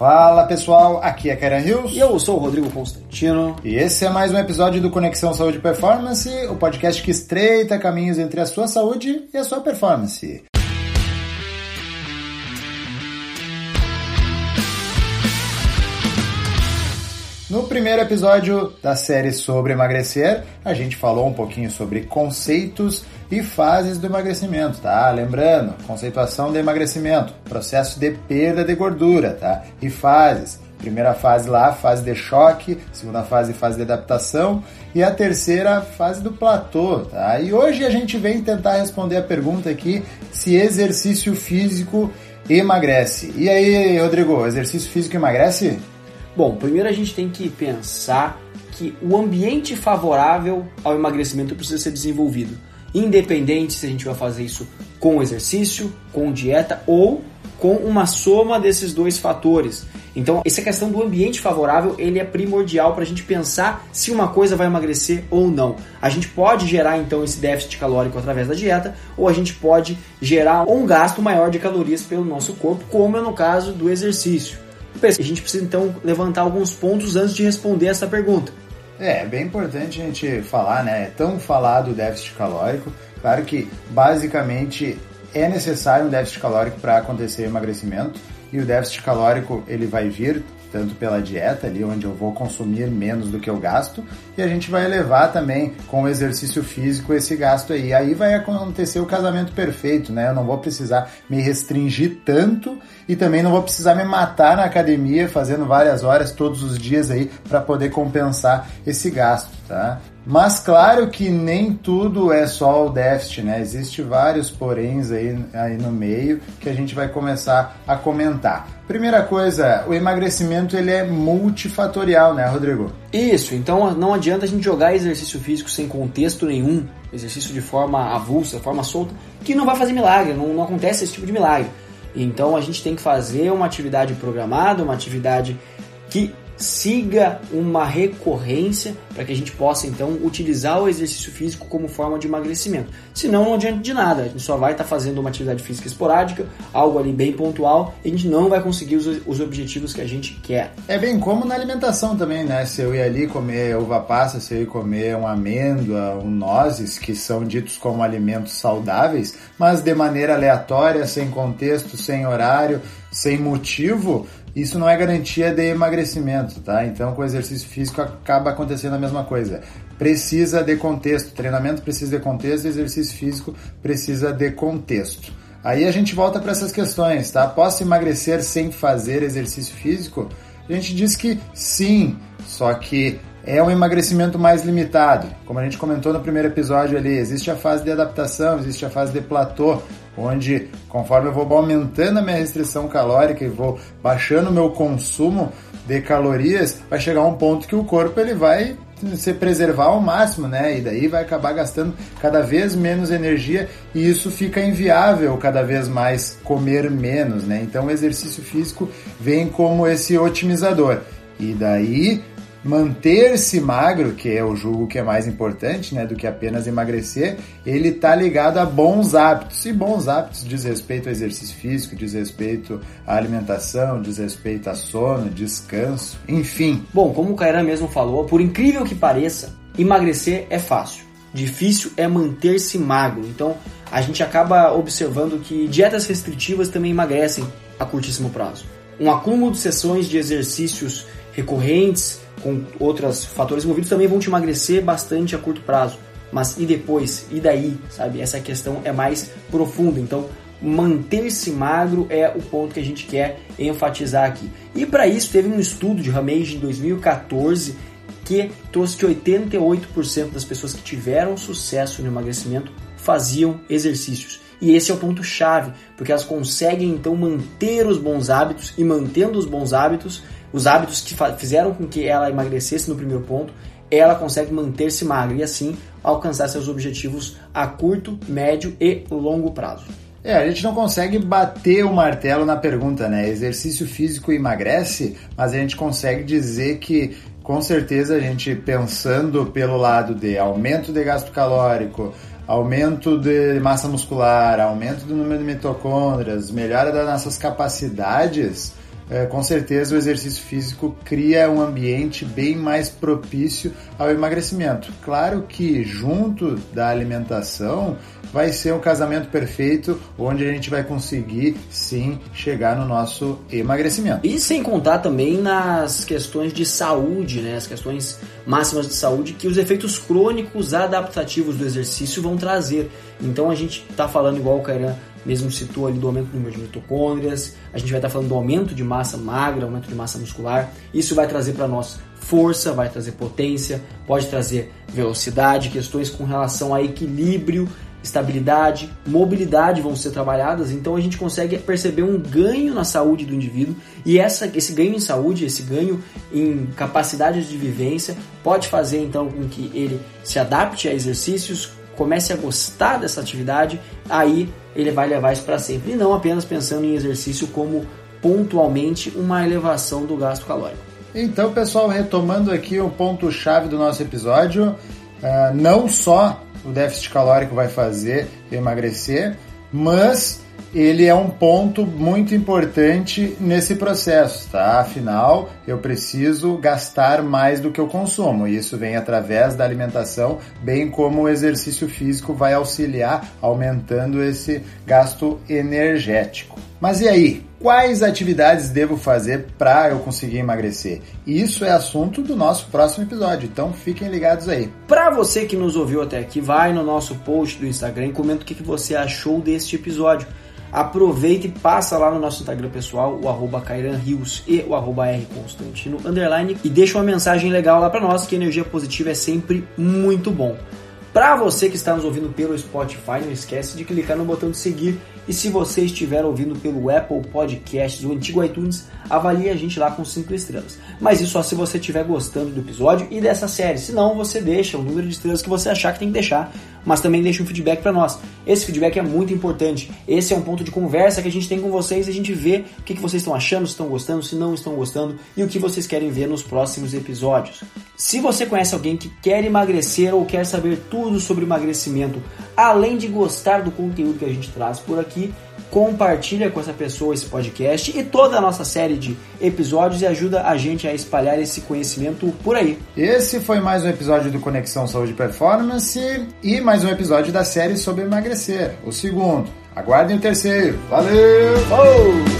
Fala pessoal, aqui é Karen Hills. E eu sou o Rodrigo Constantino. E esse é mais um episódio do Conexão Saúde e Performance, o podcast que estreita caminhos entre a sua saúde e a sua performance. No primeiro episódio da série sobre emagrecer, a gente falou um pouquinho sobre conceitos e fases do emagrecimento, tá? Lembrando, conceituação de emagrecimento, processo de perda de gordura, tá? E fases. Primeira fase lá, fase de choque, segunda fase, fase de adaptação e a terceira fase do platô, tá? E hoje a gente vem tentar responder a pergunta aqui se exercício físico emagrece. E aí, Rodrigo, exercício físico emagrece? Bom, primeiro a gente tem que pensar que o ambiente favorável ao emagrecimento precisa ser desenvolvido independente se a gente vai fazer isso com exercício, com dieta ou com uma soma desses dois fatores. Então, essa questão do ambiente favorável, ele é primordial para a gente pensar se uma coisa vai emagrecer ou não. A gente pode gerar então esse déficit calórico através da dieta, ou a gente pode gerar um gasto maior de calorias pelo nosso corpo, como é no caso do exercício. A gente precisa então levantar alguns pontos antes de responder essa pergunta. É, é bem importante a gente falar, né? É tão falado o déficit calórico. Claro que, basicamente, é necessário um déficit calórico para acontecer emagrecimento. E o déficit calórico ele vai vir tanto pela dieta ali, onde eu vou consumir menos do que eu gasto, e a gente vai elevar também com o exercício físico esse gasto aí. Aí vai acontecer o casamento perfeito, né? Eu não vou precisar me restringir tanto e também não vou precisar me matar na academia fazendo várias horas todos os dias aí para poder compensar esse gasto, tá? Mas claro que nem tudo é só o déficit, né? Existem vários poréns aí, aí no meio que a gente vai começar a comentar. Primeira coisa, o emagrecimento ele é multifatorial, né, Rodrigo? Isso, então não adianta a gente jogar exercício físico sem contexto nenhum, exercício de forma avulsa, forma solta, que não vai fazer milagre, não, não acontece esse tipo de milagre. Então a gente tem que fazer uma atividade programada, uma atividade que siga uma recorrência para que a gente possa então utilizar o exercício físico como forma de emagrecimento. Senão não adianta de nada, a gente só vai estar tá fazendo uma atividade física esporádica, algo ali bem pontual, e a gente não vai conseguir os, os objetivos que a gente quer. É bem como na alimentação também, né? Se eu ir ali comer uva passa, se eu ir comer uma amêndoa, um nozes, que são ditos como alimentos saudáveis, mas de maneira aleatória, sem contexto, sem horário, sem motivo, isso não é garantia de emagrecimento, tá? Então, com exercício físico acaba acontecendo a mesma coisa. Precisa de contexto, treinamento precisa de contexto, exercício físico precisa de contexto. Aí a gente volta para essas questões, tá? Posso emagrecer sem fazer exercício físico? A gente diz que sim, só que é um emagrecimento mais limitado. Como a gente comentou no primeiro episódio ali, existe a fase de adaptação, existe a fase de platô, onde conforme eu vou aumentando a minha restrição calórica e vou baixando o meu consumo de calorias, vai chegar um ponto que o corpo ele vai se preservar ao máximo, né? E daí vai acabar gastando cada vez menos energia e isso fica inviável cada vez mais comer menos, né? Então o exercício físico vem como esse otimizador. E daí manter-se magro, que é o julgo que é mais importante, né, do que apenas emagrecer, ele está ligado a bons hábitos. E bons hábitos diz respeito ao exercício físico, diz respeito à alimentação, diz respeito a sono, descanso, enfim. Bom, como o Caira mesmo falou, por incrível que pareça, emagrecer é fácil. Difícil é manter-se magro. Então, a gente acaba observando que dietas restritivas também emagrecem a curtíssimo prazo. Um acúmulo de sessões de exercícios recorrentes com outros fatores envolvidos também vão te emagrecer bastante a curto prazo. Mas e depois? E daí? Sabe? Essa questão é mais profunda. Então, manter-se magro é o ponto que a gente quer enfatizar aqui. E para isso, teve um estudo de Ramage em 2014 que trouxe que 88% das pessoas que tiveram sucesso no emagrecimento faziam exercícios. E esse é o ponto chave, porque elas conseguem então manter os bons hábitos e mantendo os bons hábitos, os hábitos que fizeram com que ela emagrecesse no primeiro ponto, ela consegue manter-se magra e assim alcançar seus objetivos a curto, médio e longo prazo. É, a gente não consegue bater o martelo na pergunta, né? Exercício físico emagrece, mas a gente consegue dizer que com certeza a gente pensando pelo lado de aumento de gasto calórico, aumento de massa muscular, aumento do número de mitocôndrias, melhora das nossas capacidades, é, com certeza o exercício físico cria um ambiente bem mais propício ao emagrecimento. Claro que junto da alimentação vai ser um casamento perfeito onde a gente vai conseguir sim chegar no nosso emagrecimento. E sem contar também nas questões de saúde, né? As questões máximas de saúde que os efeitos crônicos adaptativos do exercício vão trazer. Então a gente está falando igual o Kairan mesmo citou ali do aumento do número de mitocôndrias, a gente vai estar falando do aumento de massa magra, aumento de massa muscular. Isso vai trazer para nós força, vai trazer potência, pode trazer velocidade, questões com relação a equilíbrio, estabilidade, mobilidade vão ser trabalhadas, então a gente consegue perceber um ganho na saúde do indivíduo e essa, esse ganho em saúde, esse ganho em capacidades de vivência pode fazer então com que ele se adapte a exercícios, comece a gostar dessa atividade, aí ele vai levar isso para sempre. E não apenas pensando em exercício como pontualmente uma elevação do gasto calórico. Então, pessoal, retomando aqui o ponto-chave do nosso episódio, uh, não só o déficit calórico vai fazer emagrecer, mas ele é um ponto muito importante nesse processo, tá? Afinal, eu preciso gastar mais do que eu consumo. E isso vem através da alimentação, bem como o exercício físico vai auxiliar aumentando esse gasto energético. Mas e aí? Quais atividades devo fazer para eu conseguir emagrecer? Isso é assunto do nosso próximo episódio, então fiquem ligados aí. Para você que nos ouviu até aqui, vai no nosso post do Instagram e comenta o que você achou deste episódio aproveita e passa lá no nosso Instagram pessoal, o arroba Rios e o arroba R Constantino underline e deixa uma mensagem legal lá para nós que energia positiva é sempre muito bom. Para você que está nos ouvindo pelo Spotify, não esquece de clicar no botão de seguir e se você estiver ouvindo pelo Apple Podcasts, o antigo iTunes, avalie a gente lá com 5 estrelas. Mas isso só se você estiver gostando do episódio e dessa série. Se não, você deixa o número de estrelas que você achar que tem que deixar mas também deixe um feedback para nós. Esse feedback é muito importante. Esse é um ponto de conversa que a gente tem com vocês e a gente vê o que, que vocês estão achando, se estão gostando, se não estão gostando e o que vocês querem ver nos próximos episódios. Se você conhece alguém que quer emagrecer ou quer saber tudo sobre emagrecimento, além de gostar do conteúdo que a gente traz por aqui, compartilha com essa pessoa esse podcast e toda a nossa série de episódios e ajuda a gente a espalhar esse conhecimento por aí. Esse foi mais um episódio do Conexão Saúde Performance e mais um episódio da série sobre emagrecer, o segundo. Aguardem o terceiro. Valeu! Oh!